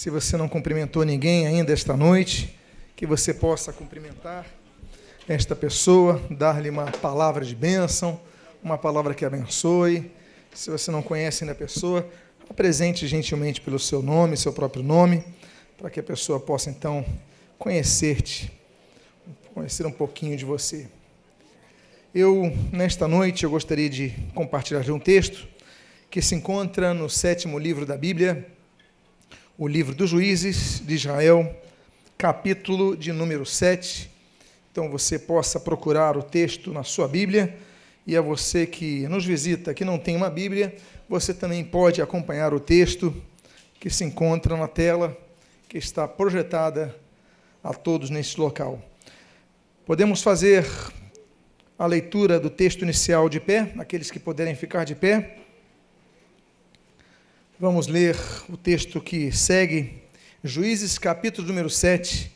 Se você não cumprimentou ninguém ainda esta noite, que você possa cumprimentar esta pessoa, dar-lhe uma palavra de bênção, uma palavra que abençoe. Se você não conhece ainda a pessoa, apresente gentilmente pelo seu nome, seu próprio nome, para que a pessoa possa então conhecer-te, conhecer um pouquinho de você. Eu, nesta noite, eu gostaria de compartilhar um texto que se encontra no sétimo livro da Bíblia, o livro dos Juízes de Israel, capítulo de número 7. Então você possa procurar o texto na sua Bíblia, e a você que nos visita, que não tem uma Bíblia, você também pode acompanhar o texto que se encontra na tela, que está projetada a todos neste local. Podemos fazer a leitura do texto inicial de pé, aqueles que puderem ficar de pé. Vamos ler o texto que segue, Juízes, capítulo número 7,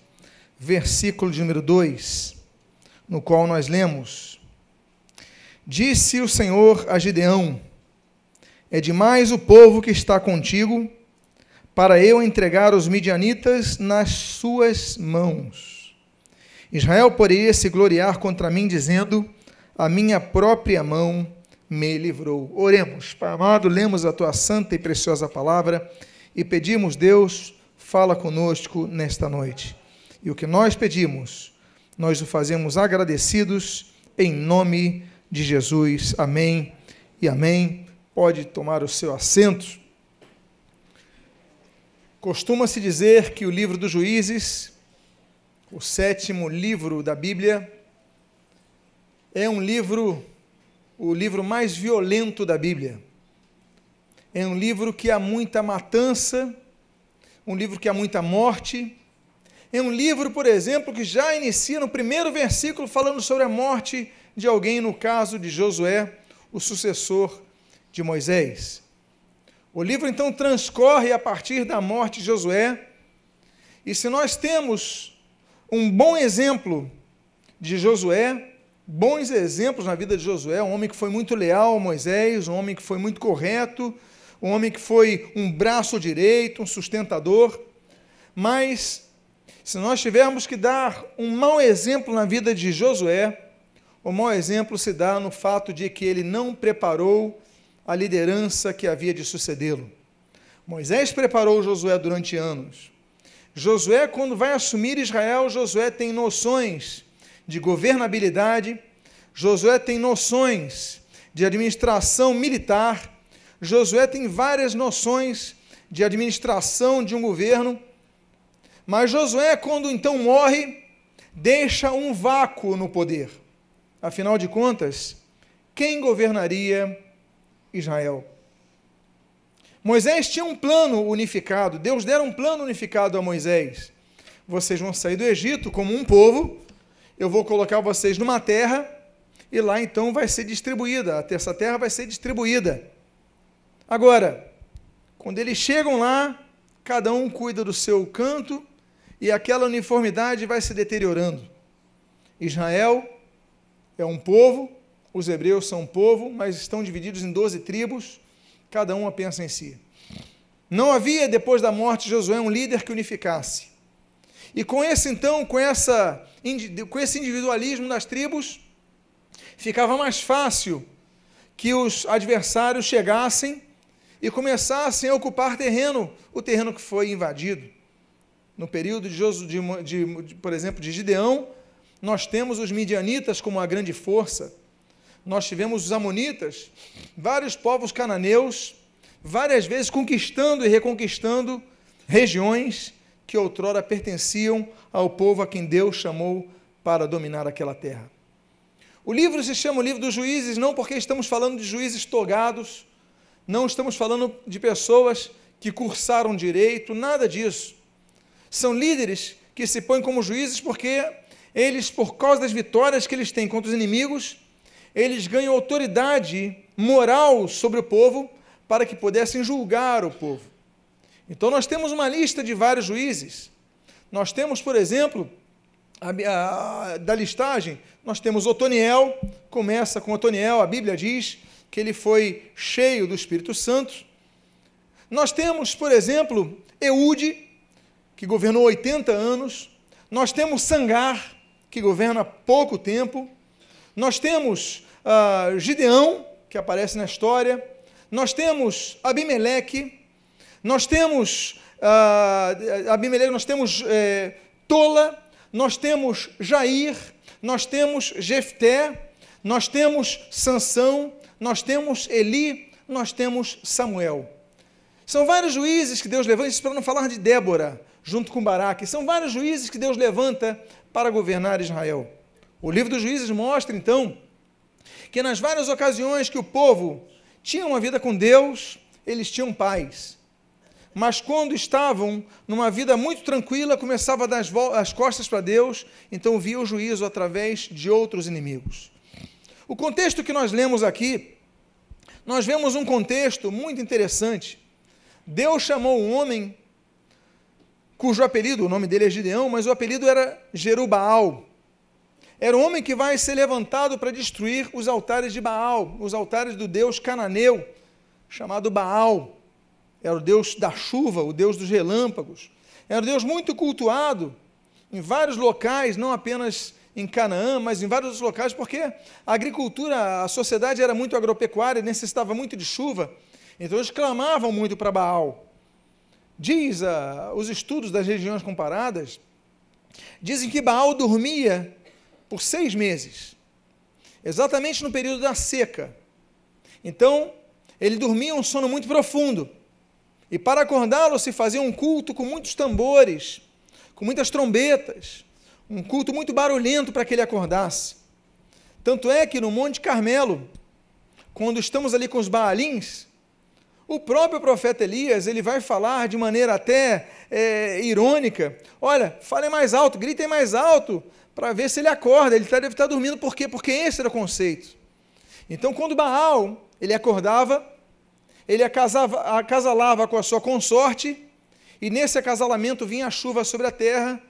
versículo de número 2, no qual nós lemos: Disse o Senhor a Gideão: É demais o povo que está contigo, para eu entregar os midianitas nas suas mãos. Israel poderia se gloriar contra mim, dizendo: A minha própria mão me livrou. Oremos. Pai amado, lemos a tua santa e preciosa palavra e pedimos, Deus, fala conosco nesta noite. E o que nós pedimos, nós o fazemos agradecidos em nome de Jesus. Amém e amém. Pode tomar o seu assento. Costuma-se dizer que o livro dos juízes, o sétimo livro da Bíblia, é um livro o livro mais violento da Bíblia. É um livro que há muita matança, um livro que há muita morte. É um livro, por exemplo, que já inicia no primeiro versículo falando sobre a morte de alguém, no caso de Josué, o sucessor de Moisés. O livro então transcorre a partir da morte de Josué, e se nós temos um bom exemplo de Josué, bons exemplos na vida de Josué, um homem que foi muito leal a Moisés, um homem que foi muito correto, um homem que foi um braço direito, um sustentador. Mas, se nós tivermos que dar um mau exemplo na vida de Josué, o mau exemplo se dá no fato de que ele não preparou a liderança que havia de sucedê-lo. Moisés preparou Josué durante anos. Josué, quando vai assumir Israel, Josué tem noções de governabilidade, Josué tem noções de administração militar, Josué tem várias noções de administração de um governo, mas Josué, quando então morre, deixa um vácuo no poder. Afinal de contas, quem governaria Israel? Moisés tinha um plano unificado, Deus dera um plano unificado a Moisés. Vocês vão sair do Egito como um povo, eu vou colocar vocês numa terra e lá então vai ser distribuída, essa terra vai ser distribuída. Agora, quando eles chegam lá, cada um cuida do seu canto e aquela uniformidade vai se deteriorando. Israel é um povo, os hebreus são um povo, mas estão divididos em doze tribos, cada uma pensa em si. Não havia, depois da morte de Josué, um líder que unificasse. E com esse, então, com essa com esse individualismo das tribos, ficava mais fácil que os adversários chegassem e começassem a ocupar terreno, o terreno que foi invadido. No período de, Josu, de, de, de, por exemplo, de Gideão, nós temos os midianitas como uma grande força. Nós tivemos os amonitas, vários povos cananeus, várias vezes conquistando e reconquistando regiões que outrora pertenciam ao povo a quem Deus chamou para dominar aquela terra. O livro se chama o livro dos juízes, não porque estamos falando de juízes togados, não estamos falando de pessoas que cursaram direito, nada disso. São líderes que se põem como juízes porque eles, por causa das vitórias que eles têm contra os inimigos, eles ganham autoridade moral sobre o povo para que pudessem julgar o povo. Então nós temos uma lista de vários juízes. Nós temos, por exemplo, a, a, da listagem, nós temos Otoniel, começa com Otoniel, a Bíblia diz que ele foi cheio do Espírito Santo. Nós temos, por exemplo, Eude, que governou 80 anos. Nós temos Sangar, que governa pouco tempo. Nós temos uh, Gideão, que aparece na história. Nós temos Abimeleque. Nós temos uh, Abimeleque, nós temos eh, Tola. Nós temos Jair. Nós temos Jefté. Nós temos Sansão. Nós temos Eli. Nós temos Samuel. São vários juízes que Deus levanta, isso para não falar de Débora, junto com Baraque. São vários juízes que Deus levanta para governar Israel. O livro dos juízes mostra, então, que nas várias ocasiões que o povo tinha uma vida com Deus, eles tinham paz. Mas quando estavam numa vida muito tranquila, começava a dar as costas para Deus, então via o juízo através de outros inimigos. O contexto que nós lemos aqui, nós vemos um contexto muito interessante. Deus chamou um homem cujo apelido, o nome dele é Gideão, mas o apelido era Jerubaal. Era um homem que vai ser levantado para destruir os altares de Baal, os altares do deus cananeu, chamado Baal. Era o deus da chuva, o deus dos relâmpagos. Era um deus muito cultuado em vários locais, não apenas em Canaã, mas em vários outros locais, porque a agricultura, a sociedade era muito agropecuária, necessitava muito de chuva. Então eles clamavam muito para Baal. Diz uh, os estudos das regiões comparadas, dizem que Baal dormia por seis meses, exatamente no período da seca. Então, ele dormia um sono muito profundo. E para acordá-lo se fazia um culto com muitos tambores, com muitas trombetas, um culto muito barulhento para que ele acordasse. Tanto é que no Monte Carmelo, quando estamos ali com os Baalins, o próprio profeta Elias, ele vai falar de maneira até é, irônica, olha, falem mais alto, gritem mais alto, para ver se ele acorda, ele deve estar dormindo, por quê? Porque esse era o conceito. Então, quando Baal, ele acordava, ele acasava, acasalava com a sua consorte, e nesse acasalamento vinha a chuva sobre a terra,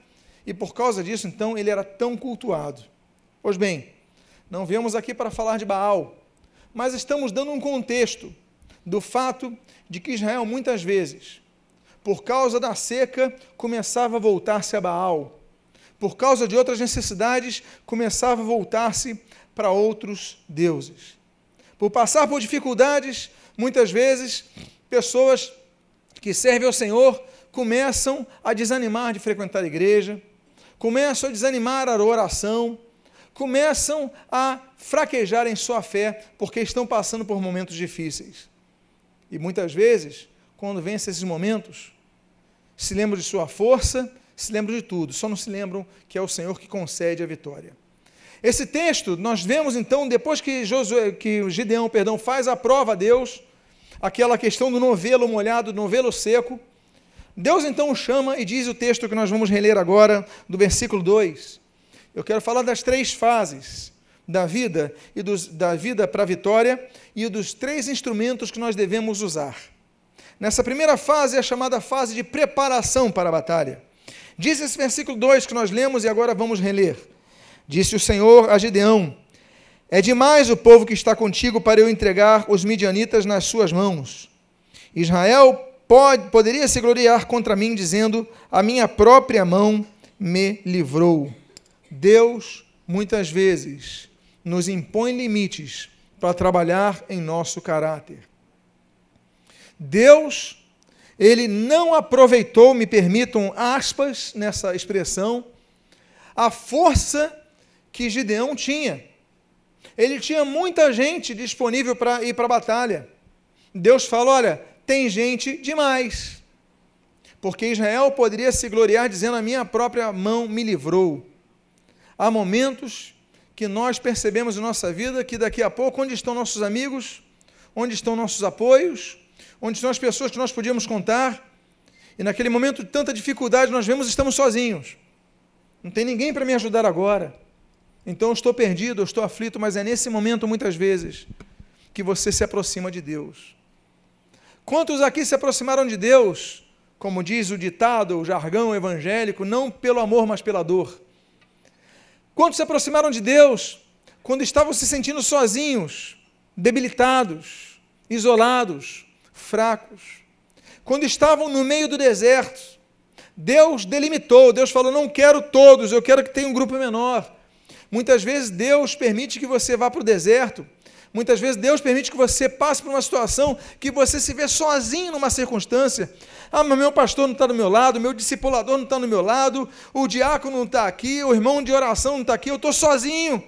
e por causa disso, então, ele era tão cultuado. Pois bem, não viemos aqui para falar de Baal, mas estamos dando um contexto do fato de que Israel muitas vezes, por causa da seca, começava a voltar-se a Baal. Por causa de outras necessidades, começava a voltar-se para outros deuses. Por passar por dificuldades, muitas vezes, pessoas que servem ao Senhor começam a desanimar de frequentar a igreja, começam a desanimar a oração, começam a fraquejar em sua fé porque estão passando por momentos difíceis. E muitas vezes, quando vence esses momentos, se lembram de sua força, se lembram de tudo, só não se lembram que é o Senhor que concede a vitória. Esse texto, nós vemos então, depois que, Josué, que Gideão perdão, faz a prova a Deus, aquela questão do novelo molhado, do novelo seco, Deus então chama e diz o texto que nós vamos reler agora, do versículo 2. Eu quero falar das três fases da vida e dos, da vida para a vitória e dos três instrumentos que nós devemos usar. Nessa primeira fase é a chamada fase de preparação para a batalha. Diz esse versículo 2 que nós lemos e agora vamos reler. Disse o Senhor a Gideão: É demais o povo que está contigo para eu entregar os midianitas nas suas mãos. Israel pode, poderia se gloriar contra mim, dizendo: A minha própria mão me livrou. Deus, muitas vezes, nos impõe limites para trabalhar em nosso caráter. Deus, ele não aproveitou, me permitam aspas nessa expressão, a força que Gideão tinha. Ele tinha muita gente disponível para ir para a batalha. Deus falou: olha, tem gente demais. Porque Israel poderia se gloriar dizendo: a minha própria mão me livrou. Há momentos que nós percebemos em nossa vida que daqui a pouco, onde estão nossos amigos, onde estão nossos apoios, onde estão as pessoas que nós podíamos contar, e naquele momento de tanta dificuldade nós vemos estamos sozinhos. Não tem ninguém para me ajudar agora. Então eu estou perdido, eu estou aflito, mas é nesse momento, muitas vezes, que você se aproxima de Deus. Quantos aqui se aproximaram de Deus, como diz o ditado, o jargão evangélico, não pelo amor, mas pela dor? Quantos se aproximaram de Deus quando estavam se sentindo sozinhos, debilitados, isolados, fracos? Quando estavam no meio do deserto, Deus delimitou, Deus falou: não quero todos, eu quero que tenha um grupo menor. Muitas vezes Deus permite que você vá para o deserto. Muitas vezes Deus permite que você passe por uma situação que você se vê sozinho numa circunstância. Ah, mas meu pastor não está do meu lado, meu discipulador não está do meu lado, o diácono não está aqui, o irmão de oração não está aqui, eu estou sozinho.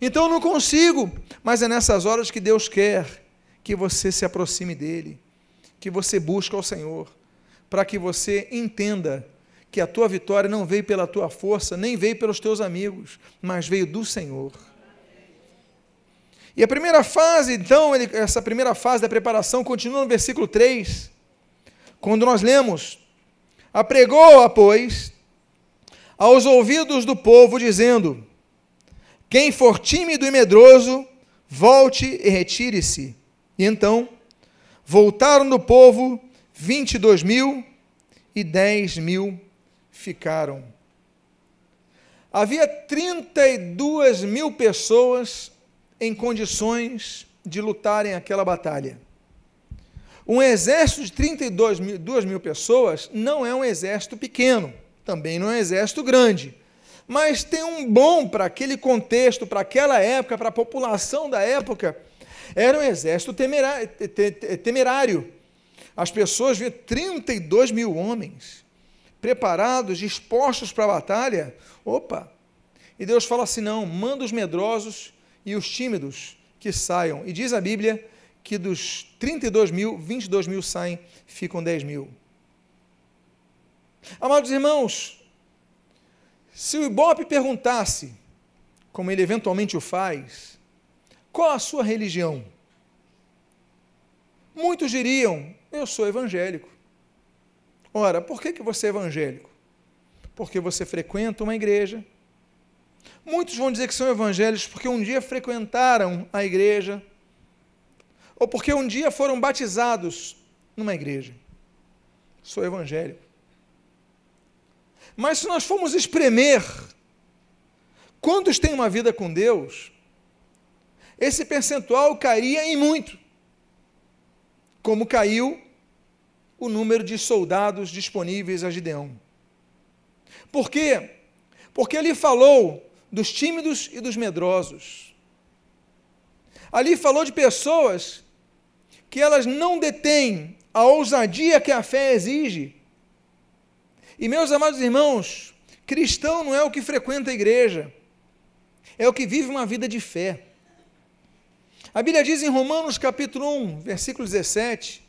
Então eu não consigo. Mas é nessas horas que Deus quer que você se aproxime dele, que você busque ao Senhor, para que você entenda que a tua vitória não veio pela tua força, nem veio pelos teus amigos, mas veio do Senhor. E a primeira fase, então, ele, essa primeira fase da preparação continua no versículo 3, quando nós lemos: Apregou-a, pois, aos ouvidos do povo, dizendo: Quem for tímido e medroso, volte e retire-se. E então, voltaram do povo vinte e dois mil e dez mil ficaram. Havia 32 mil pessoas em condições de lutarem aquela batalha. Um exército de 32 mil, 2 mil pessoas não é um exército pequeno, também não é um exército grande, mas tem um bom para aquele contexto, para aquela época, para a população da época, era um exército temerário. As pessoas viam 32 mil homens preparados, dispostos para a batalha. Opa! E Deus fala assim: não, manda os medrosos e os tímidos que saiam. E diz a Bíblia que dos 32 mil, 22 mil saem, ficam 10 mil. Amados irmãos, se o Ibope perguntasse, como ele eventualmente o faz, qual a sua religião? Muitos diriam, eu sou evangélico. Ora, por que, que você é evangélico? Porque você frequenta uma igreja, Muitos vão dizer que são evangélicos porque um dia frequentaram a igreja, ou porque um dia foram batizados numa igreja. Sou evangélico. Mas se nós formos espremer quantos têm uma vida com Deus, esse percentual cairia em muito, como caiu o número de soldados disponíveis a Gideão. Por quê? Porque ele falou dos tímidos e dos medrosos. Ali falou de pessoas que elas não detêm a ousadia que a fé exige. E meus amados irmãos, cristão não é o que frequenta a igreja, é o que vive uma vida de fé. A Bíblia diz em Romanos capítulo 1, versículo 17,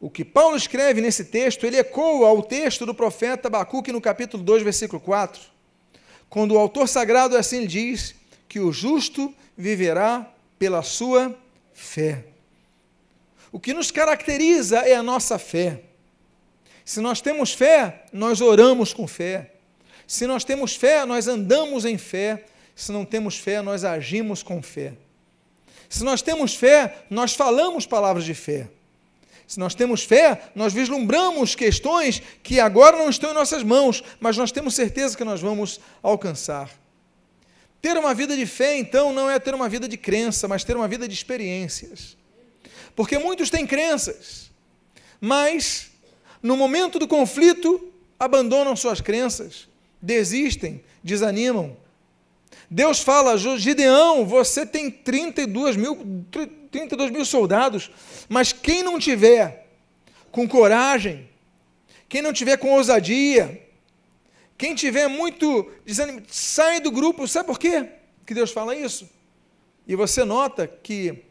o que Paulo escreve nesse texto, ele ecoa ao texto do profeta Abacuque no capítulo 2, versículo 4 quando o autor sagrado assim diz que o justo viverá pela sua fé. O que nos caracteriza é a nossa fé. Se nós temos fé, nós oramos com fé. Se nós temos fé, nós andamos em fé. Se não temos fé, nós agimos com fé. Se nós temos fé, nós falamos palavras de fé. Se nós temos fé, nós vislumbramos questões que agora não estão em nossas mãos, mas nós temos certeza que nós vamos alcançar. Ter uma vida de fé, então, não é ter uma vida de crença, mas ter uma vida de experiências. Porque muitos têm crenças, mas no momento do conflito abandonam suas crenças, desistem, desanimam. Deus fala, Gideão, você tem 32 mil, 32 mil soldados, mas quem não tiver com coragem, quem não tiver com ousadia, quem tiver muito desanimado, sai do grupo. Sabe por quê que Deus fala isso? E você nota que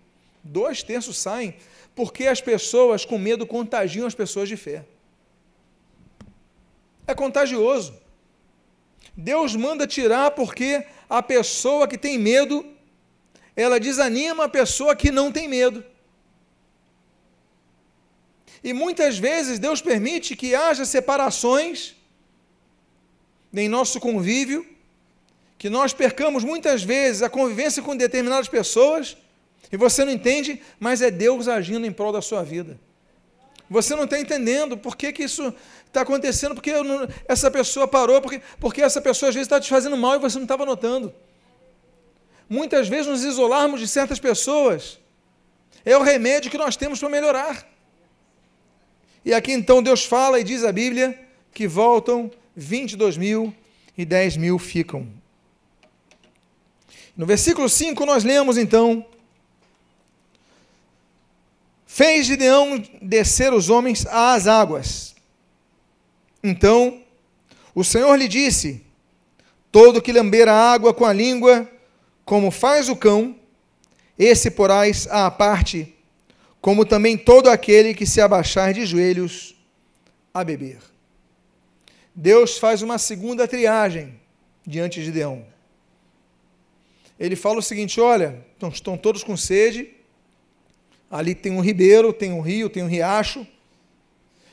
dois terços saem porque as pessoas com medo contagiam as pessoas de fé. É contagioso. Deus manda tirar porque a pessoa que tem medo ela desanima a pessoa que não tem medo. E muitas vezes Deus permite que haja separações em nosso convívio, que nós percamos muitas vezes a convivência com determinadas pessoas, e você não entende, mas é Deus agindo em prol da sua vida. Você não está entendendo por que, que isso está acontecendo, porque não, essa pessoa parou, porque, porque essa pessoa às vezes está te fazendo mal e você não estava notando muitas vezes nos isolarmos de certas pessoas é o remédio que nós temos para melhorar. E aqui então Deus fala e diz a Bíblia que voltam 22 mil e 10 mil ficam. No versículo 5 nós lemos então: Fez Gideão descer os homens às águas. Então o Senhor lhe disse: Todo que lamber a água com a língua, como faz o cão, esse porás à parte, como também todo aquele que se abaixar de joelhos a beber. Deus faz uma segunda triagem diante de Gideão. Ele fala o seguinte: olha, estão todos com sede, ali tem um ribeiro, tem um rio, tem um riacho.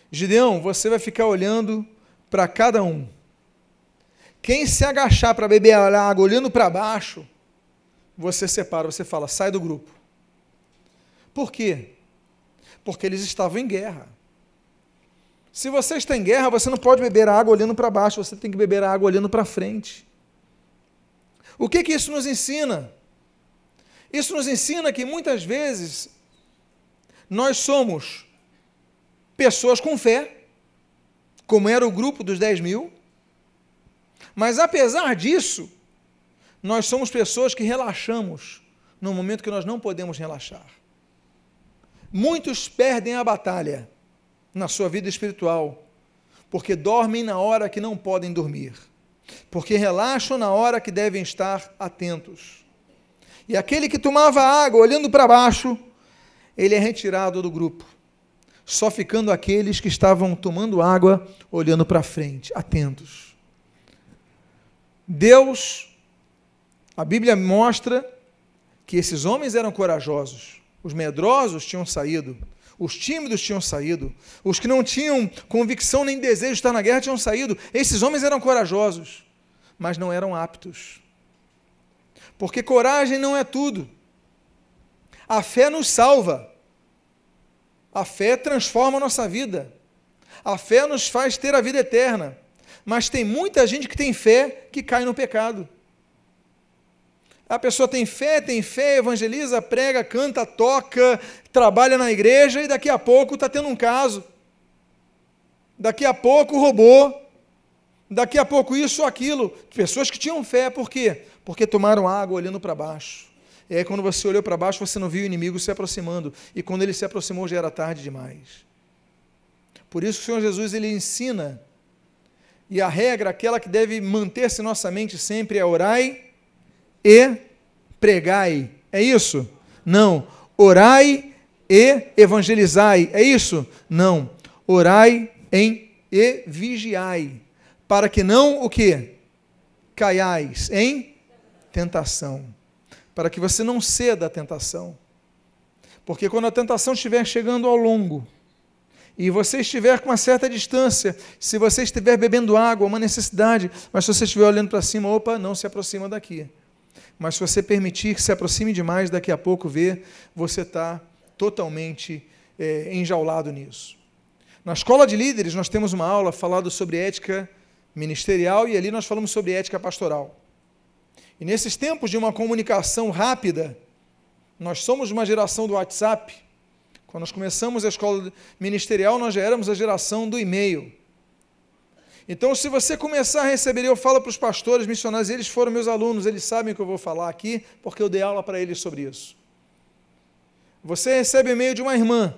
Gideão, você vai ficar olhando para cada um. Quem se agachar para beber água olhando para baixo, você separa, você fala, sai do grupo. Por quê? Porque eles estavam em guerra. Se você está em guerra, você não pode beber água olhando para baixo, você tem que beber água olhando para frente. O que, que isso nos ensina? Isso nos ensina que muitas vezes nós somos pessoas com fé, como era o grupo dos 10 mil, mas apesar disso, nós somos pessoas que relaxamos no momento que nós não podemos relaxar. Muitos perdem a batalha na sua vida espiritual porque dormem na hora que não podem dormir, porque relaxam na hora que devem estar atentos. E aquele que tomava água olhando para baixo, ele é retirado do grupo, só ficando aqueles que estavam tomando água olhando para frente, atentos. Deus a Bíblia mostra que esses homens eram corajosos. Os medrosos tinham saído, os tímidos tinham saído, os que não tinham convicção nem desejo de estar na guerra tinham saído. Esses homens eram corajosos, mas não eram aptos. Porque coragem não é tudo. A fé nos salva. A fé transforma a nossa vida. A fé nos faz ter a vida eterna. Mas tem muita gente que tem fé que cai no pecado. A pessoa tem fé, tem fé, evangeliza, prega, canta, toca, trabalha na igreja e daqui a pouco está tendo um caso. Daqui a pouco roubou. Daqui a pouco isso ou aquilo. Pessoas que tinham fé, por quê? Porque tomaram água olhando para baixo. E aí, quando você olhou para baixo, você não viu o inimigo se aproximando. E quando ele se aproximou, já era tarde demais. Por isso, o Senhor Jesus ele ensina. E a regra, aquela que deve manter-se em nossa mente sempre, é orai e pregai. É isso? Não. Orai e evangelizai. É isso? Não. Orai em e vigiai, para que não o que? Caiais em tentação. Para que você não ceda à tentação. Porque quando a tentação estiver chegando ao longo, e você estiver com uma certa distância, se você estiver bebendo água, uma necessidade, mas se você estiver olhando para cima, opa, não se aproxima daqui. Mas se você permitir que se aproxime demais, daqui a pouco vê, você está totalmente é, enjaulado nisso. Na escola de líderes, nós temos uma aula falando sobre ética ministerial e ali nós falamos sobre ética pastoral. E nesses tempos de uma comunicação rápida, nós somos uma geração do WhatsApp. Quando nós começamos a escola ministerial, nós já éramos a geração do e-mail. Então, se você começar a receber, eu falo para os pastores, missionários, eles foram meus alunos, eles sabem o que eu vou falar aqui, porque eu dei aula para eles sobre isso. Você recebe e-mail de uma irmã,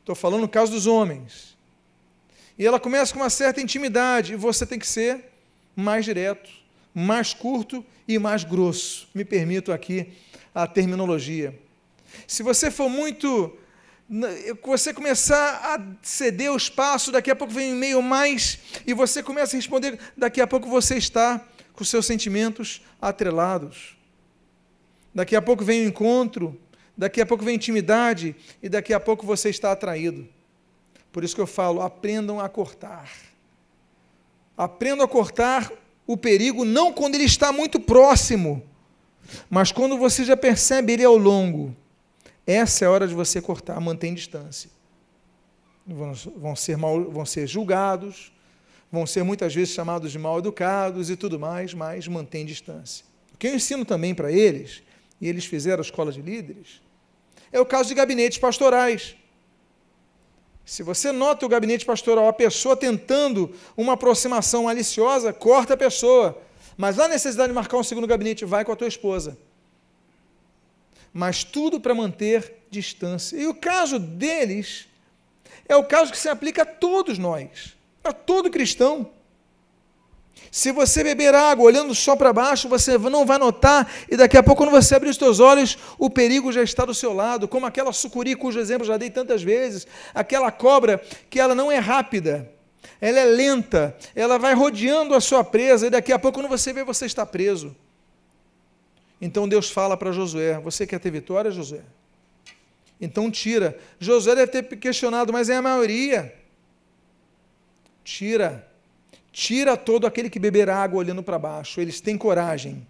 estou falando no caso dos homens, e ela começa com uma certa intimidade, e você tem que ser mais direto, mais curto e mais grosso. Me permito aqui a terminologia. Se você for muito você começar a ceder o espaço, daqui a pouco vem um e-mail mais, e você começa a responder, daqui a pouco você está com seus sentimentos atrelados. Daqui a pouco vem o encontro, daqui a pouco vem intimidade, e daqui a pouco você está atraído. Por isso que eu falo, aprendam a cortar. Aprendam a cortar o perigo, não quando ele está muito próximo, mas quando você já percebe ele ao longo. Essa é a hora de você cortar, mantém distância. Vão, ser mal, vão ser julgados, vão ser muitas vezes chamados de mal educados e tudo mais, mas mantém distância. O que eu ensino também para eles, e eles fizeram a escola de líderes, é o caso de gabinetes pastorais. Se você nota o gabinete pastoral, a pessoa tentando uma aproximação maliciosa, corta a pessoa. Mas há necessidade de marcar um segundo gabinete, vai com a tua esposa. Mas tudo para manter distância. E o caso deles é o caso que se aplica a todos nós, a todo cristão. Se você beber água olhando só para baixo, você não vai notar, e daqui a pouco, quando você abrir os seus olhos, o perigo já está do seu lado, como aquela sucuri, cujo exemplo já dei tantas vezes, aquela cobra que ela não é rápida, ela é lenta, ela vai rodeando a sua presa, e daqui a pouco, quando você vê, você está preso. Então Deus fala para Josué: Você quer ter vitória, Josué? Então tira. Josué deve ter questionado, mas é a maioria. Tira Tira todo aquele que beber água olhando para baixo. Eles têm coragem,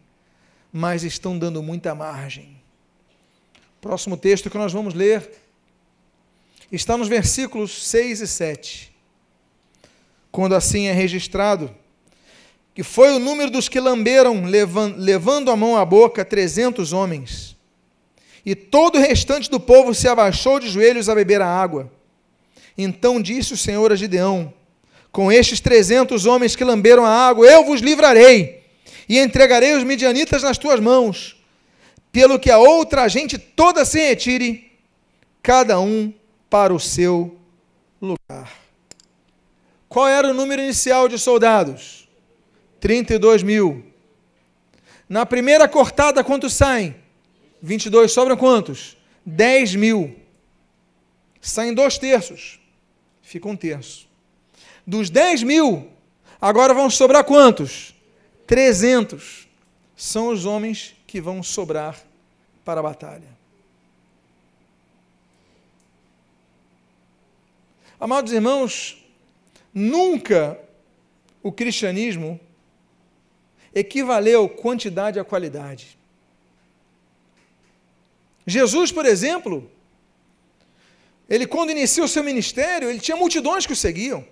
mas estão dando muita margem. Próximo texto que nós vamos ler está nos versículos 6 e 7. Quando assim é registrado, que foi o número dos que lamberam, levando a mão à boca, trezentos homens. E todo o restante do povo se abaixou de joelhos a beber a água. Então disse o Senhor a Gideão: com estes trezentos homens que lamberam a água, eu vos livrarei e entregarei os midianitas nas tuas mãos, pelo que a outra gente toda se retire, cada um para o seu lugar. Qual era o número inicial de soldados? 32 mil. Na primeira cortada, quantos saem? 22. Sobram quantos? 10 mil. Saem dois terços. Fica um terço. Dos 10 mil, agora vão sobrar quantos? 300. São os homens que vão sobrar para a batalha. Amados irmãos, nunca o cristianismo equivaleu quantidade a qualidade. Jesus, por exemplo, ele quando iniciou o seu ministério, ele tinha multidões que o seguiam.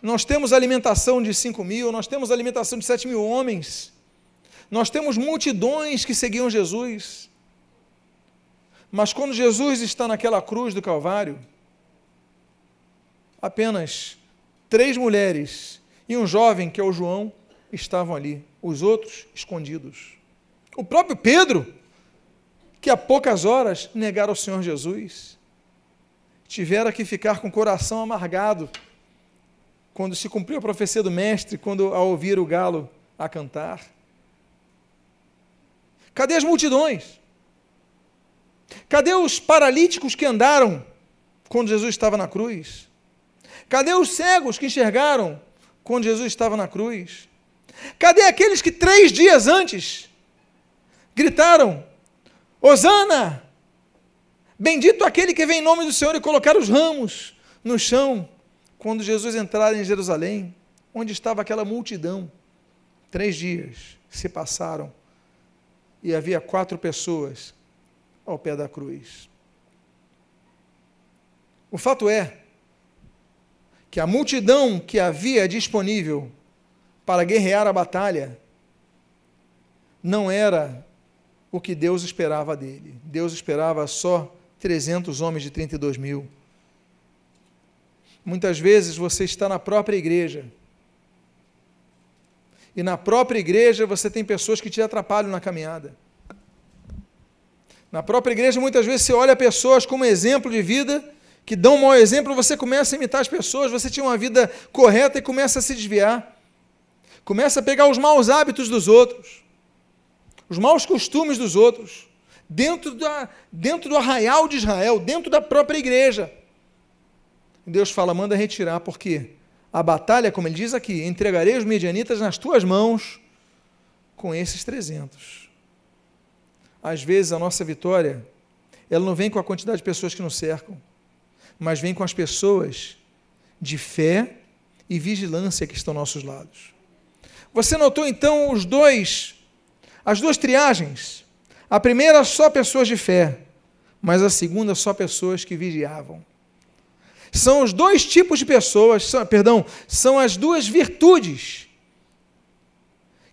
Nós temos alimentação de 5 mil, nós temos alimentação de 7 mil homens, nós temos multidões que seguiam Jesus. Mas quando Jesus está naquela cruz do Calvário, apenas três mulheres e um jovem, que é o João, estavam ali, os outros escondidos. O próprio Pedro, que há poucas horas negara o Senhor Jesus, tivera que ficar com o coração amargado quando se cumpriu a profecia do mestre, quando ao ouvir o galo a cantar? Cadê as multidões? Cadê os paralíticos que andaram quando Jesus estava na cruz? Cadê os cegos que enxergaram quando Jesus estava na cruz? Cadê aqueles que três dias antes gritaram: Hosana! Bendito aquele que vem em nome do Senhor e colocar os ramos no chão quando Jesus entrar em Jerusalém, onde estava aquela multidão, três dias se passaram e havia quatro pessoas ao pé da cruz. O fato é que a multidão que havia disponível para guerrear a batalha não era o que Deus esperava dele. Deus esperava só 300 homens de 32 mil. Muitas vezes você está na própria igreja. E na própria igreja você tem pessoas que te atrapalham na caminhada. Na própria igreja, muitas vezes você olha pessoas como exemplo de vida, que dão um mau exemplo, você começa a imitar as pessoas, você tinha uma vida correta e começa a se desviar. Começa a pegar os maus hábitos dos outros, os maus costumes dos outros, dentro, da, dentro do arraial de Israel, dentro da própria igreja. Deus fala, manda retirar, porque a batalha, como ele diz aqui, entregarei os medianitas nas tuas mãos com esses 300. Às vezes a nossa vitória, ela não vem com a quantidade de pessoas que nos cercam, mas vem com as pessoas de fé e vigilância que estão aos nossos lados. Você notou então os dois, as duas triagens? A primeira só pessoas de fé, mas a segunda só pessoas que vigiavam. São os dois tipos de pessoas, são, perdão, são as duas virtudes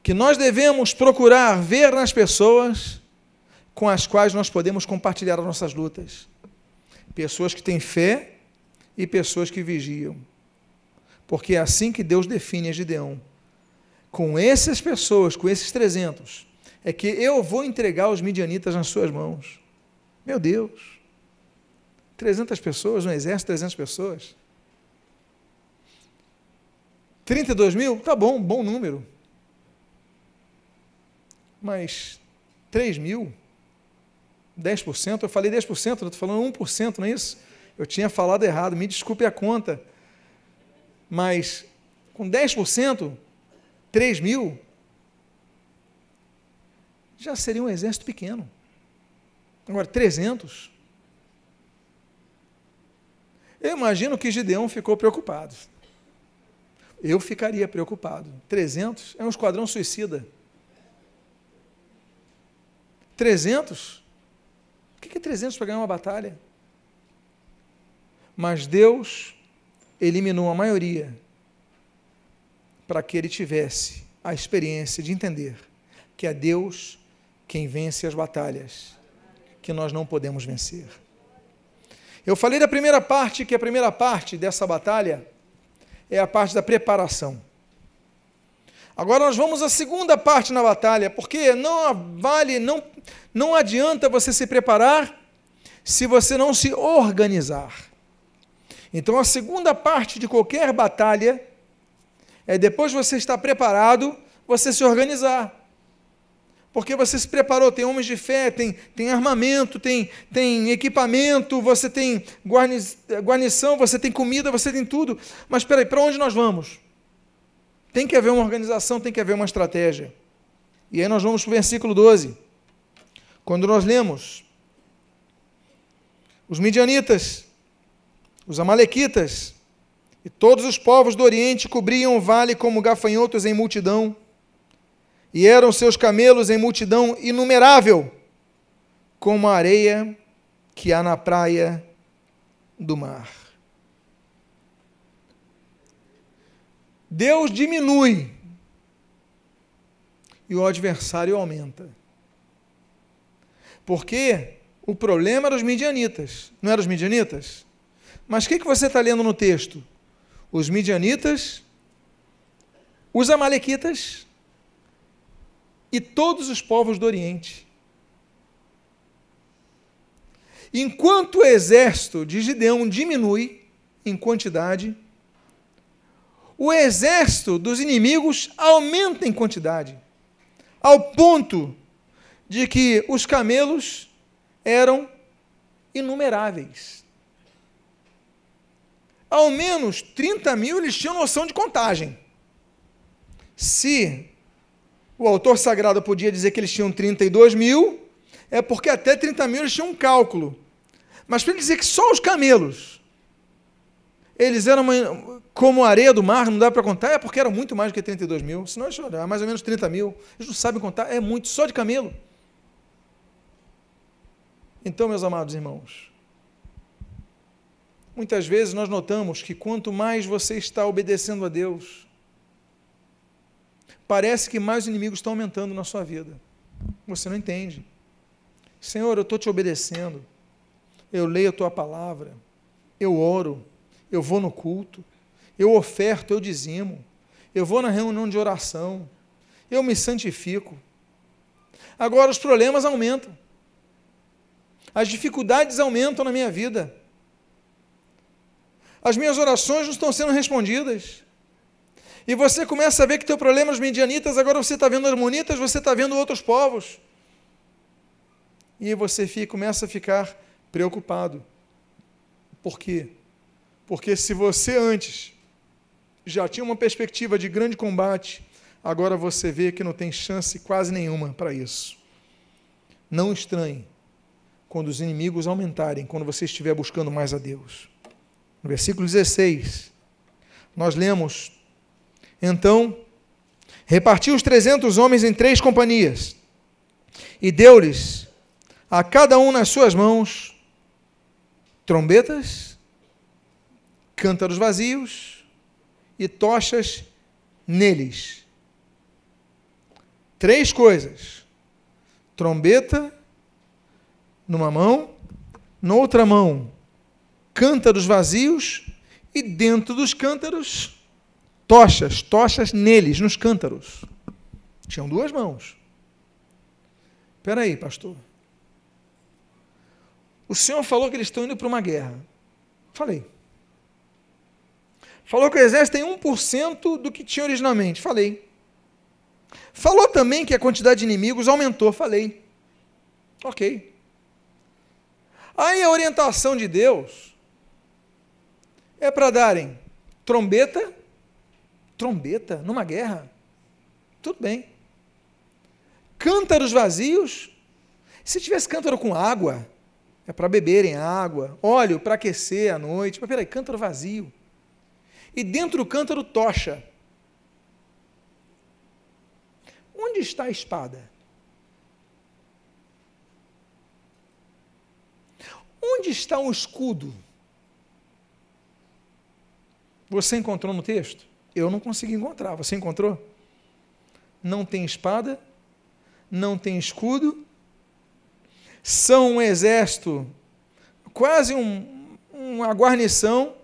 que nós devemos procurar ver nas pessoas com as quais nós podemos compartilhar as nossas lutas. Pessoas que têm fé e pessoas que vigiam. Porque é assim que Deus define a Gideão. Com essas pessoas, com esses 300, é que eu vou entregar os midianitas nas suas mãos. Meu Deus. 300 pessoas, um exército, 300 pessoas. 32 mil? Tá bom, bom número. Mas 3 mil? 10%? Eu falei 10%, eu estou falando 1%, não é isso? Eu tinha falado errado, me desculpe a conta. Mas com 10%, 3 mil, já seria um exército pequeno. Agora, 300. Eu imagino que Gideão ficou preocupado. Eu ficaria preocupado. 300 é um esquadrão suicida. 300? O que é 300 para ganhar uma batalha? Mas Deus eliminou a maioria para que ele tivesse a experiência de entender que é Deus quem vence as batalhas que nós não podemos vencer. Eu falei da primeira parte, que a primeira parte dessa batalha é a parte da preparação. Agora nós vamos à segunda parte na batalha, porque não vale, não, não adianta você se preparar se você não se organizar. Então a segunda parte de qualquer batalha é depois de você estar preparado, você se organizar porque você se preparou, tem homens de fé, tem, tem armamento, tem, tem equipamento, você tem guarni, guarnição, você tem comida, você tem tudo. Mas espera aí, para onde nós vamos? Tem que haver uma organização, tem que haver uma estratégia. E aí nós vamos para o versículo 12. Quando nós lemos, os midianitas, os amalequitas e todos os povos do Oriente cobriam o vale como gafanhotos em multidão e eram seus camelos em multidão inumerável, como a areia que há na praia do mar. Deus diminui e o adversário aumenta. Porque o problema era os midianitas, não eram os midianitas? Mas o que, que você está lendo no texto? Os midianitas, os amalequitas e todos os povos do Oriente. Enquanto o exército de Gideão diminui em quantidade, o exército dos inimigos aumenta em quantidade, ao ponto de que os camelos eram inumeráveis. Ao menos 30 mil eles tinham noção de contagem. Se o autor sagrado podia dizer que eles tinham 32 mil, é porque até 30 mil eles tinham um cálculo. Mas para ele dizer que só os camelos, eles eram uma, como a areia do mar, não dá para contar, é porque eram muito mais do que 32 mil. Senão eles eram mais ou menos 30 mil. Eles não sabem contar, é muito, só de camelo. Então, meus amados irmãos, muitas vezes nós notamos que quanto mais você está obedecendo a Deus, parece que mais inimigos estão aumentando na sua vida. Você não entende. Senhor, eu estou te obedecendo. Eu leio a tua palavra. Eu oro. Eu vou no culto. Eu oferto, eu dizimo. Eu vou na reunião de oração. Eu me santifico. Agora os problemas aumentam. As dificuldades aumentam na minha vida. As minhas orações não estão sendo respondidas. E você começa a ver que teu problema é os medianitas, agora você está vendo os monitas, você está vendo outros povos. E você fica, começa a ficar preocupado. Por quê? Porque se você antes já tinha uma perspectiva de grande combate, agora você vê que não tem chance quase nenhuma para isso. Não estranhe quando os inimigos aumentarem, quando você estiver buscando mais a Deus. No versículo 16, nós lemos então, repartiu os trezentos homens em três companhias e deu-lhes a cada um nas suas mãos trombetas, cântaros vazios e tochas neles. Três coisas: trombeta numa mão, noutra mão, cântaros vazios e dentro dos cântaros tochas, tochas neles, nos cântaros. Tinham duas mãos. Espera aí, pastor. O senhor falou que eles estão indo para uma guerra. Falei. Falou que o exército tem 1% do que tinha originalmente. Falei. Falou também que a quantidade de inimigos aumentou. Falei. Ok. Aí a orientação de Deus é para darem trombeta, trombeta numa guerra. Tudo bem. Cântaros vazios. Se tivesse cântaro com água, é para beberem água, óleo para aquecer à noite. Mas peraí, cântaro vazio. E dentro do cântaro, tocha. Onde está a espada? Onde está o escudo? Você encontrou no texto? Eu não consegui encontrar. Você encontrou? Não tem espada, não tem escudo, são um exército, quase um, uma guarnição.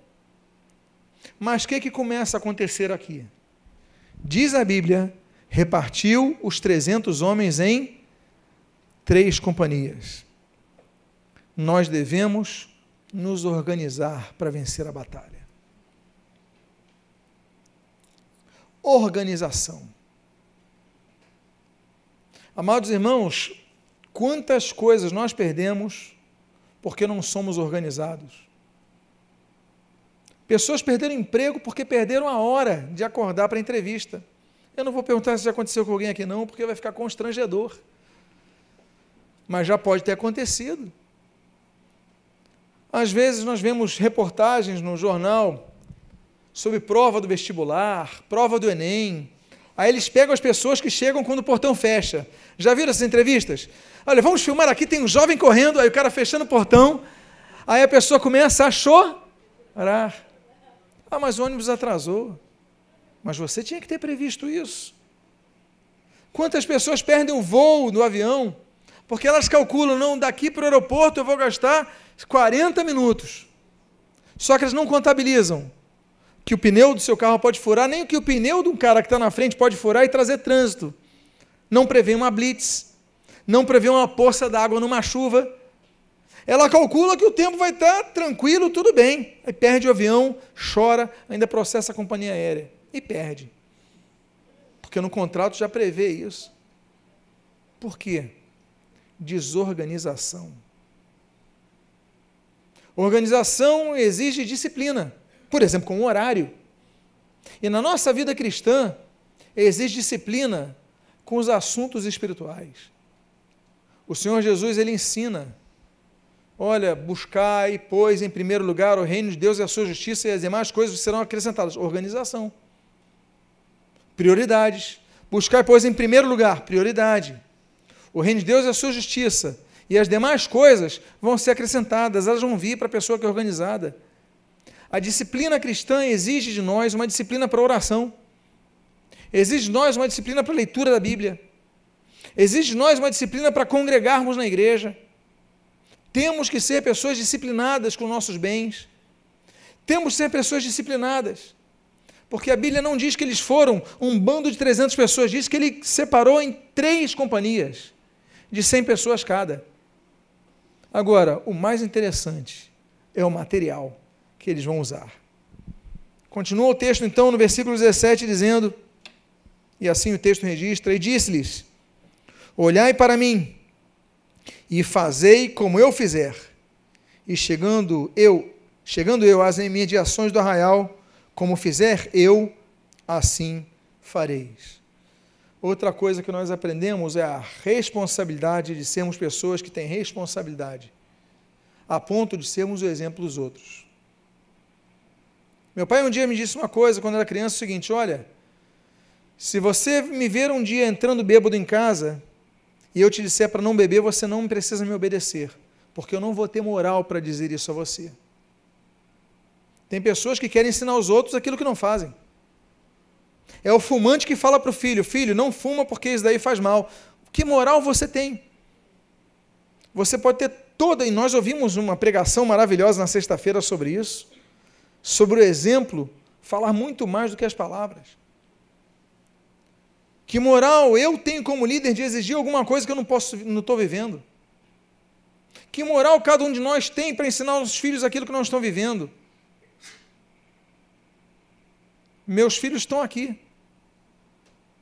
Mas o que, que começa a acontecer aqui? Diz a Bíblia: repartiu os 300 homens em três companhias nós devemos nos organizar para vencer a batalha. Organização. Amados irmãos, quantas coisas nós perdemos porque não somos organizados? Pessoas perderam emprego porque perderam a hora de acordar para a entrevista. Eu não vou perguntar se já aconteceu com alguém aqui, não, porque vai ficar constrangedor. Mas já pode ter acontecido. Às vezes nós vemos reportagens no jornal sobre prova do vestibular, prova do Enem. Aí eles pegam as pessoas que chegam quando o portão fecha. Já viram essas entrevistas? Olha, vamos filmar aqui, tem um jovem correndo, aí o cara fechando o portão, aí a pessoa começa a chorar. Ah, mas o ônibus atrasou. Mas você tinha que ter previsto isso. Quantas pessoas perdem o voo do avião? Porque elas calculam, não, daqui para o aeroporto eu vou gastar 40 minutos. Só que eles não contabilizam que o pneu do seu carro pode furar, nem que o pneu de um cara que está na frente pode furar e trazer trânsito. Não prevê uma blitz, não prevê uma poça d'água numa chuva. Ela calcula que o tempo vai estar tá tranquilo, tudo bem. Aí perde o avião, chora, ainda processa a companhia aérea. E perde. Porque no contrato já prevê isso. Por quê? Desorganização. Organização exige disciplina, por exemplo, com o horário. E na nossa vida cristã, exige disciplina com os assuntos espirituais. O Senhor Jesus, ele ensina, olha, buscai, pois, em primeiro lugar o reino de Deus e a sua justiça e as demais coisas serão acrescentadas. Organização. Prioridades. Buscai, pois, em primeiro lugar, prioridade. O reino de Deus e a sua justiça e as demais coisas vão ser acrescentadas, elas vão vir para a pessoa que é organizada. A disciplina cristã exige de nós uma disciplina para oração, exige de nós uma disciplina para leitura da Bíblia, exige de nós uma disciplina para congregarmos na igreja. Temos que ser pessoas disciplinadas com nossos bens, temos que ser pessoas disciplinadas. Porque a Bíblia não diz que eles foram um bando de 300 pessoas, diz que ele separou em três companhias, de 100 pessoas cada. Agora, o mais interessante é o material que eles vão usar. Continua o texto, então, no versículo 17, dizendo, e assim o texto registra: E disse-lhes: Olhai para mim, e fazei como eu fizer. E chegando eu, chegando eu às imediações do arraial, como fizer eu, assim fareis. Outra coisa que nós aprendemos é a responsabilidade de sermos pessoas que têm responsabilidade, a ponto de sermos o exemplo dos outros. Meu pai um dia me disse uma coisa quando era criança: o seguinte, olha, se você me ver um dia entrando bêbado em casa e eu te disser para não beber, você não precisa me obedecer, porque eu não vou ter moral para dizer isso a você. Tem pessoas que querem ensinar aos outros aquilo que não fazem. É o fumante que fala para o filho: Filho, não fuma porque isso daí faz mal. Que moral você tem? Você pode ter toda, e nós ouvimos uma pregação maravilhosa na sexta-feira sobre isso, sobre o exemplo, falar muito mais do que as palavras. Que moral eu tenho como líder de exigir alguma coisa que eu não posso, não estou vivendo? Que moral cada um de nós tem para ensinar aos filhos aquilo que não estão vivendo? Meus filhos estão aqui.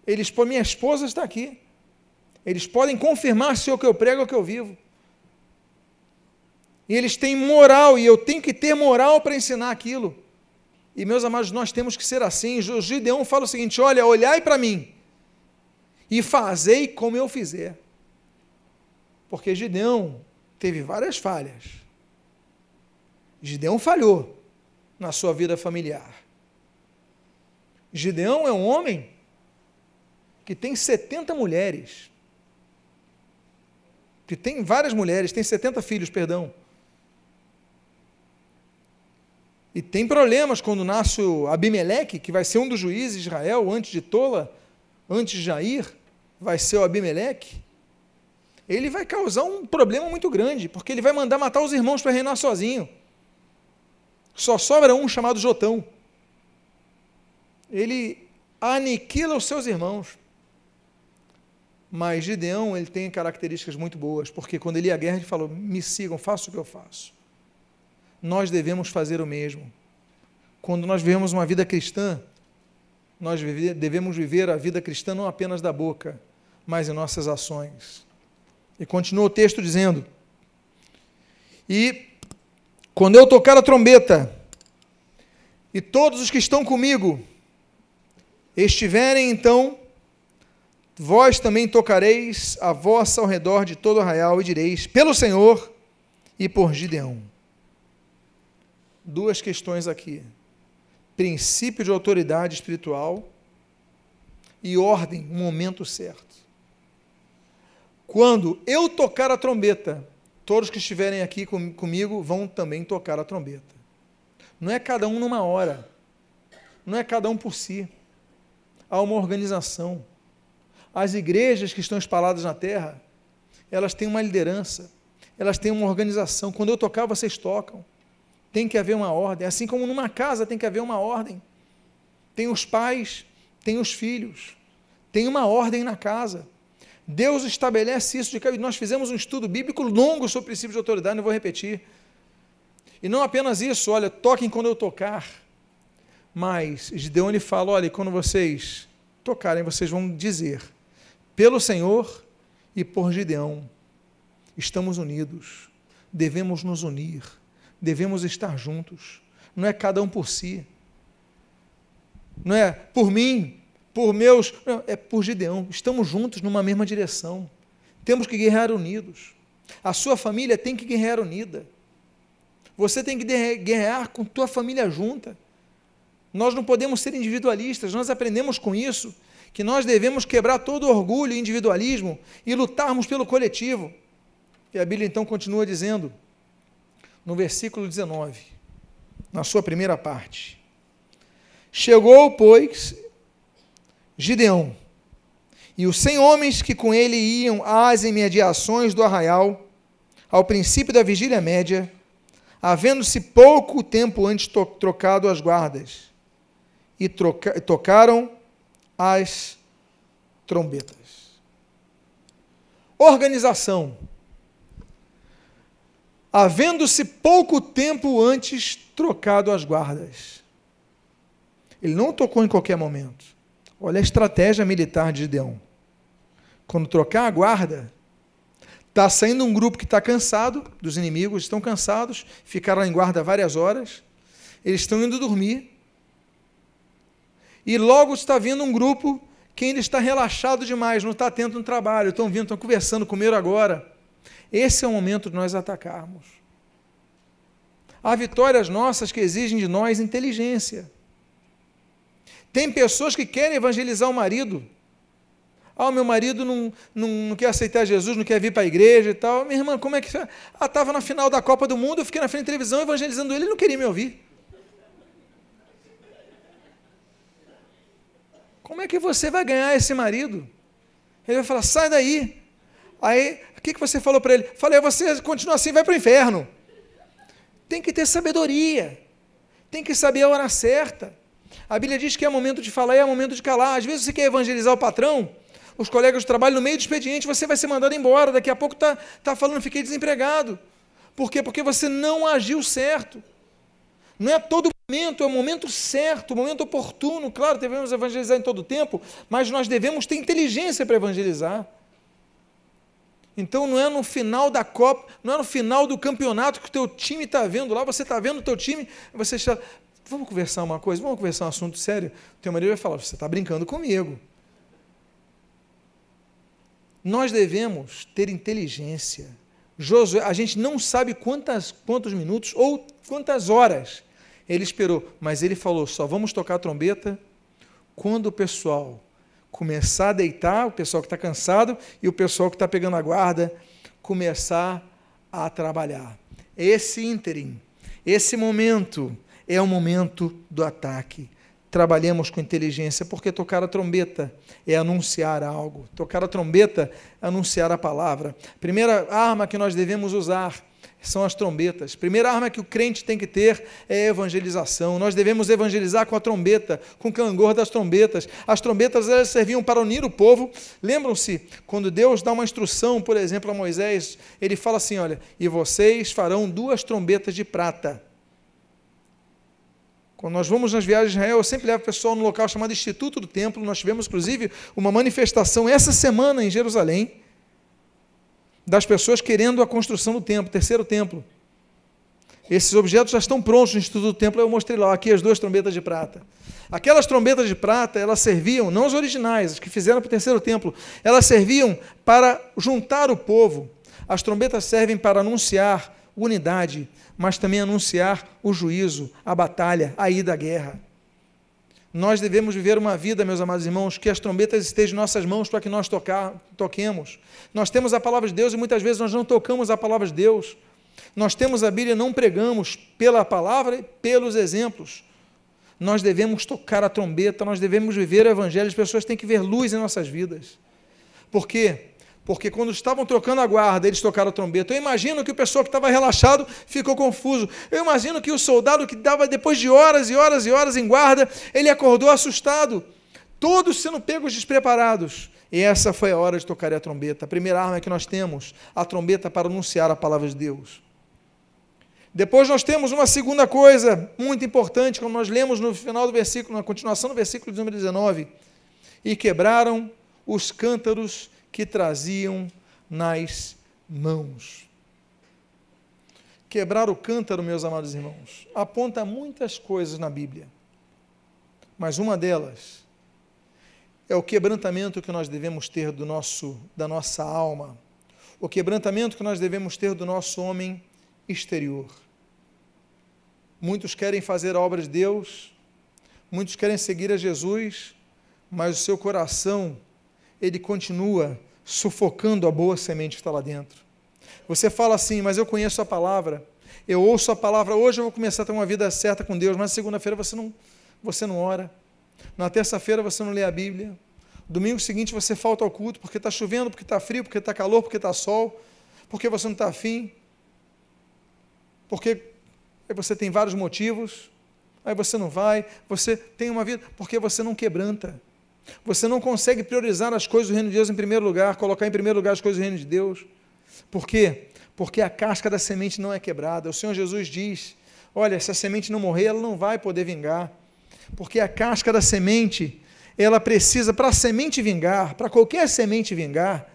Eles, minha esposa está aqui. Eles podem confirmar se o que eu prego é o que eu vivo. E eles têm moral, e eu tenho que ter moral para ensinar aquilo. E, meus amados, nós temos que ser assim. Gideão fala o seguinte: olha, olhai para mim e fazei como eu fizer. Porque Gideão teve várias falhas. Gideão falhou na sua vida familiar. Gideão é um homem que tem 70 mulheres. Que tem várias mulheres, tem 70 filhos, perdão. E tem problemas quando nasce Abimeleque, que vai ser um dos juízes de Israel, antes de Tola, antes de Jair, vai ser o Abimeleque ele vai causar um problema muito grande, porque ele vai mandar matar os irmãos para reinar sozinho. Só sobra um chamado Jotão. Ele aniquila os seus irmãos. Mas Gideão, ele tem características muito boas, porque quando ele ia à guerra, ele falou: "Me sigam, faço o que eu faço". Nós devemos fazer o mesmo. Quando nós vivemos uma vida cristã, nós devemos viver a vida cristã não apenas da boca, mas em nossas ações. E continua o texto dizendo: E quando eu tocar a trombeta, e todos os que estão comigo estiverem, então, vós também tocareis a vossa ao redor de todo o arraial e direis: Pelo Senhor e por Gideão. Duas questões aqui: princípio de autoridade espiritual e ordem, um momento certo. Quando eu tocar a trombeta, todos que estiverem aqui com, comigo vão também tocar a trombeta. Não é cada um numa hora, não é cada um por si. Há uma organização. As igrejas que estão espalhadas na terra, elas têm uma liderança, elas têm uma organização. Quando eu tocar, vocês tocam. Tem que haver uma ordem. Assim como numa casa tem que haver uma ordem. Tem os pais, tem os filhos, tem uma ordem na casa. Deus estabelece isso de que nós fizemos um estudo bíblico longo sobre o princípio de autoridade, não vou repetir. E não apenas isso, olha, toquem quando eu tocar. Mas Gideon ele fala, olha, quando vocês tocarem, vocês vão dizer, pelo Senhor e por Gideão, estamos unidos, devemos nos unir, devemos estar juntos. Não é cada um por si. Não é por mim, por meus. Não, é por Gideão. Estamos juntos numa mesma direção. Temos que guerrear unidos. A sua família tem que guerrear unida. Você tem que guerrear com tua família junta. Nós não podemos ser individualistas, nós aprendemos com isso que nós devemos quebrar todo orgulho e individualismo e lutarmos pelo coletivo. E a Bíblia então continua dizendo, no versículo 19, na sua primeira parte: Chegou, pois, Gideão e os cem homens que com ele iam às imediações do arraial, ao princípio da vigília média, havendo-se pouco tempo antes trocado as guardas, e troca tocaram as trombetas. Organização. Havendo-se pouco tempo antes trocado as guardas. Ele não tocou em qualquer momento. Olha a estratégia militar de Gideão. Quando trocar a guarda, está saindo um grupo que está cansado dos inimigos, estão cansados, ficaram em guarda várias horas, eles estão indo dormir. E logo está vindo um grupo que ainda está relaxado demais, não está atento no trabalho, estão vindo, estão conversando, comer agora. Esse é o momento de nós atacarmos. Há vitórias nossas que exigem de nós inteligência. Tem pessoas que querem evangelizar o marido. Ah, o meu marido não, não, não, quer aceitar Jesus, não quer vir para a igreja e tal. Minha irmã, como é que. Ah, estava na final da Copa do Mundo, eu fiquei na frente da televisão evangelizando ele, ele não queria me ouvir. Como é que você vai ganhar esse marido? Ele vai falar: sai daí. Aí, o que, que você falou para ele? Falei, você continua assim, vai para o inferno. Tem que ter sabedoria. Tem que saber a hora certa. A Bíblia diz que é momento de falar e é momento de calar. Às vezes você quer evangelizar o patrão, os colegas de trabalho, no meio do expediente, você vai ser mandado embora. Daqui a pouco está tá falando, fiquei desempregado. Por quê? Porque você não agiu certo. Não é todo momento, é o momento certo, o momento oportuno. Claro, devemos evangelizar em todo tempo, mas nós devemos ter inteligência para evangelizar. Então não é no final da Copa, não é no final do campeonato que o teu time está vendo lá, você está vendo o teu time, você está. Vamos conversar uma coisa, vamos conversar um assunto sério. O teu marido vai falar, você está brincando comigo. Nós devemos ter inteligência. Josué, a gente não sabe quantas, quantos minutos ou quantas horas ele esperou, mas ele falou: só vamos tocar a trombeta quando o pessoal começar a deitar, o pessoal que está cansado e o pessoal que está pegando a guarda começar a trabalhar. Esse ínterim, esse momento é o momento do ataque. Trabalhemos com inteligência, porque tocar a trombeta é anunciar algo. Tocar a trombeta é anunciar a palavra. Primeira arma que nós devemos usar são as trombetas. Primeira arma que o crente tem que ter é a evangelização. Nós devemos evangelizar com a trombeta, com o cangor das trombetas. As trombetas elas serviam para unir o povo. Lembram-se quando Deus dá uma instrução, por exemplo, a Moisés, ele fala assim: olha, e vocês farão duas trombetas de prata. Quando nós vamos nas viagens de Israel, eu sempre levo o pessoal no local chamado Instituto do Templo. Nós tivemos, inclusive, uma manifestação essa semana em Jerusalém das pessoas querendo a construção do templo, terceiro templo. Esses objetos já estão prontos no Instituto do Templo, eu mostrei lá, aqui as duas trombetas de prata. Aquelas trombetas de prata, elas serviam, não as originais, as que fizeram para o terceiro templo, elas serviam para juntar o povo. As trombetas servem para anunciar unidade, mas também anunciar o juízo, a batalha, a ida à guerra. Nós devemos viver uma vida, meus amados irmãos, que as trombetas estejam em nossas mãos para que nós tocar, toquemos. Nós temos a palavra de Deus e muitas vezes nós não tocamos a palavra de Deus. Nós temos a Bíblia e não pregamos pela palavra e pelos exemplos. Nós devemos tocar a trombeta, nós devemos viver o Evangelho, as pessoas têm que ver luz em nossas vidas. Por quê? Porque quando estavam trocando a guarda, eles tocaram a trombeta. Eu imagino que o pessoal que estava relaxado ficou confuso. Eu imagino que o soldado que dava depois de horas e horas e horas em guarda, ele acordou assustado. Todos sendo pegos despreparados. E essa foi a hora de tocar a trombeta. A primeira arma que nós temos, a trombeta para anunciar a palavra de Deus. Depois nós temos uma segunda coisa muito importante, como nós lemos no final do versículo, na continuação do versículo número 19. E quebraram os cântaros que traziam nas mãos. Quebrar o cântaro, meus amados irmãos, aponta muitas coisas na Bíblia, mas uma delas é o quebrantamento que nós devemos ter do nosso, da nossa alma, o quebrantamento que nós devemos ter do nosso homem exterior. Muitos querem fazer a obra de Deus, muitos querem seguir a Jesus, mas o seu coração ele continua sufocando a boa semente que está lá dentro. Você fala assim, mas eu conheço a palavra, eu ouço a palavra, hoje eu vou começar a ter uma vida certa com Deus, mas segunda-feira você não, você não ora, na terça-feira você não lê a Bíblia, domingo seguinte você falta ao culto porque está chovendo, porque está frio, porque está calor, porque está sol, porque você não está afim, porque você tem vários motivos, aí você não vai, você tem uma vida, porque você não quebranta. Você não consegue priorizar as coisas do reino de Deus em primeiro lugar, colocar em primeiro lugar as coisas do reino de Deus. Por quê? Porque a casca da semente não é quebrada. O Senhor Jesus diz: olha, se a semente não morrer, ela não vai poder vingar. Porque a casca da semente, ela precisa, para a semente vingar, para qualquer semente vingar,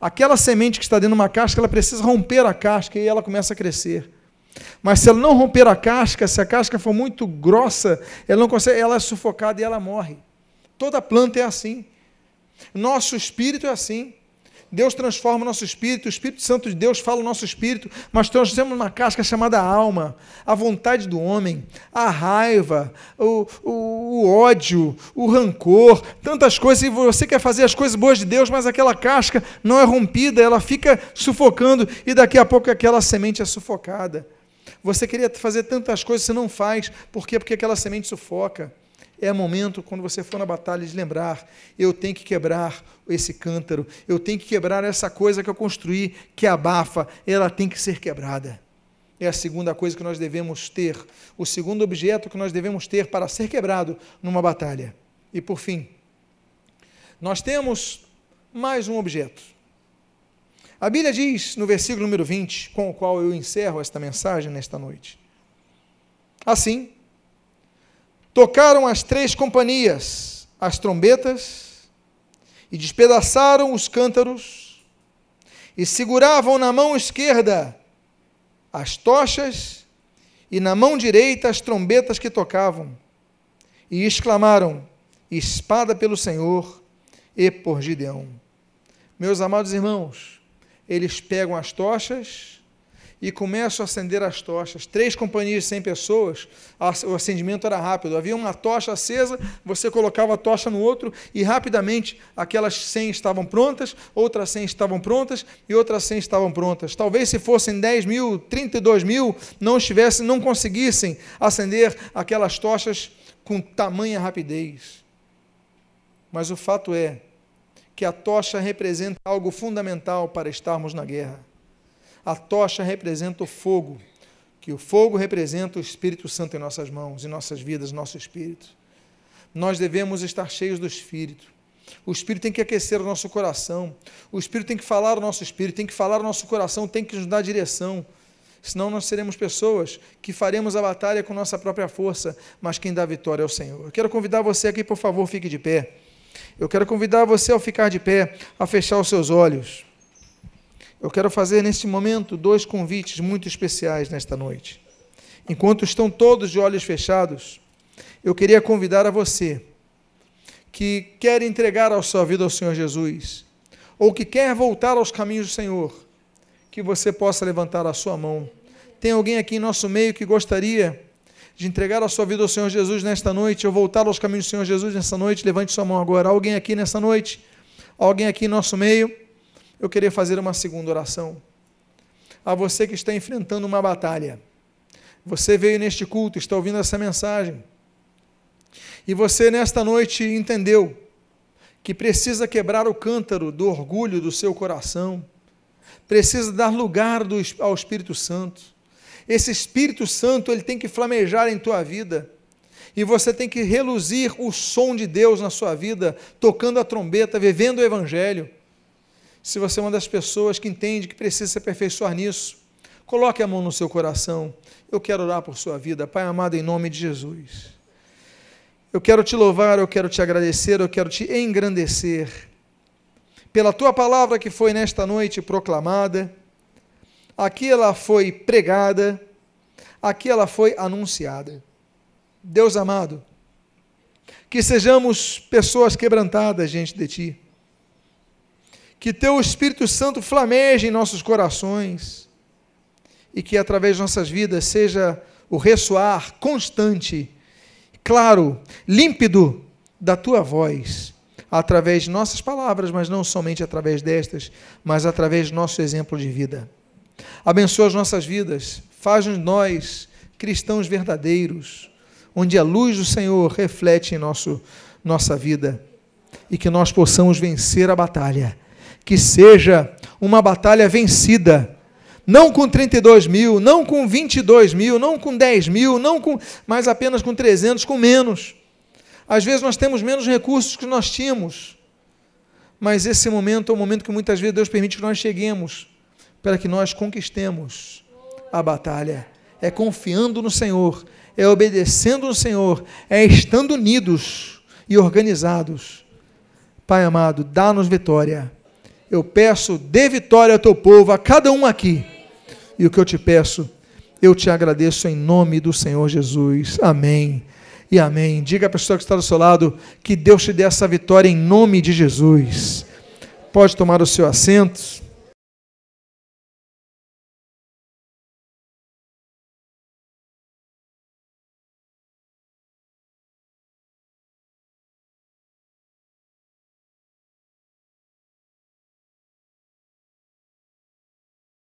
aquela semente que está dentro de uma casca, ela precisa romper a casca e ela começa a crescer. Mas se ela não romper a casca, se a casca for muito grossa, ela não consegue, ela é sufocada e ela morre. Toda planta é assim. Nosso espírito é assim. Deus transforma o nosso espírito, o Espírito Santo de Deus fala o nosso espírito, mas nós temos uma casca chamada alma, a vontade do homem, a raiva, o, o, o, ódio, o rancor, tantas coisas, e você quer fazer as coisas boas de Deus, mas aquela casca não é rompida, ela fica sufocando, e daqui a pouco aquela semente é sufocada. Você queria fazer tantas coisas, você não faz, por quê? Porque aquela semente sufoca É momento, quando você for na batalha, de lembrar: eu tenho que quebrar esse cântaro, eu tenho que quebrar essa coisa que eu construí, que abafa, ela tem que ser quebrada. É a segunda coisa que nós devemos ter, o segundo objeto que nós devemos ter para ser quebrado numa batalha. E por fim, nós temos mais um objeto. A Bíblia diz no versículo número 20, com o qual eu encerro esta mensagem nesta noite. Assim, tocaram as três companhias as trombetas e despedaçaram os cântaros e seguravam na mão esquerda as tochas e na mão direita as trombetas que tocavam e exclamaram: Espada pelo Senhor e por Gideão. Meus amados irmãos, eles pegam as tochas e começam a acender as tochas. Três companhias de 100 pessoas, o acendimento era rápido. Havia uma tocha acesa, você colocava a tocha no outro e rapidamente aquelas 100 estavam prontas, outras 100 estavam prontas e outras 100 estavam prontas. Talvez se fossem 10 mil, 32 mil, não estivessem, não conseguissem acender aquelas tochas com tamanha rapidez. Mas o fato é que a tocha representa algo fundamental para estarmos na guerra. A tocha representa o fogo, que o fogo representa o Espírito Santo em nossas mãos, em nossas vidas, nosso espírito. Nós devemos estar cheios do Espírito. O Espírito tem que aquecer o nosso coração. O Espírito tem que falar o nosso espírito, tem que falar o nosso coração, tem que nos dar direção. Senão nós seremos pessoas que faremos a batalha com nossa própria força, mas quem dá vitória é o Senhor. Eu quero convidar você aqui, por favor, fique de pé. Eu quero convidar você, ao ficar de pé, a fechar os seus olhos. Eu quero fazer neste momento dois convites muito especiais nesta noite. Enquanto estão todos de olhos fechados, eu queria convidar a você que quer entregar a sua vida ao Senhor Jesus, ou que quer voltar aos caminhos do Senhor, que você possa levantar a sua mão. Tem alguém aqui em nosso meio que gostaria de entregar a sua vida ao Senhor Jesus nesta noite, ou voltar aos caminhos do Senhor Jesus nesta noite? Levante sua mão agora. Alguém aqui nessa noite? Alguém aqui em nosso meio? Eu queria fazer uma segunda oração. A você que está enfrentando uma batalha, você veio neste culto, está ouvindo essa mensagem, e você nesta noite entendeu que precisa quebrar o cântaro do orgulho do seu coração, precisa dar lugar do, ao Espírito Santo. Esse Espírito Santo ele tem que flamejar em tua vida. E você tem que reluzir o som de Deus na sua vida, tocando a trombeta, vivendo o Evangelho. Se você é uma das pessoas que entende que precisa se aperfeiçoar nisso, coloque a mão no seu coração. Eu quero orar por sua vida, Pai amado, em nome de Jesus. Eu quero te louvar, eu quero te agradecer, eu quero te engrandecer pela tua palavra que foi nesta noite proclamada, aqui ela foi pregada, aqui ela foi anunciada. Deus amado, que sejamos pessoas quebrantadas diante de ti que teu Espírito Santo flameje em nossos corações e que através de nossas vidas seja o ressoar constante, claro, límpido da tua voz, através de nossas palavras, mas não somente através destas, mas através do nosso exemplo de vida. Abençoa as nossas vidas, faz-nos nós cristãos verdadeiros, onde a luz do Senhor reflete em nosso, nossa vida e que nós possamos vencer a batalha que seja uma batalha vencida. Não com 32 mil, não com 22 mil, não com 10 mil, não com, mas apenas com 300, com menos. Às vezes nós temos menos recursos que nós tínhamos, mas esse momento é o momento que muitas vezes Deus permite que nós cheguemos para que nós conquistemos a batalha. É confiando no Senhor, é obedecendo no Senhor, é estando unidos e organizados. Pai amado, dá-nos vitória eu peço, dê vitória ao teu povo, a cada um aqui. E o que eu te peço, eu te agradeço em nome do Senhor Jesus. Amém. E amém. Diga à pessoa que está do seu lado que Deus te dê essa vitória em nome de Jesus. Pode tomar o seu assento.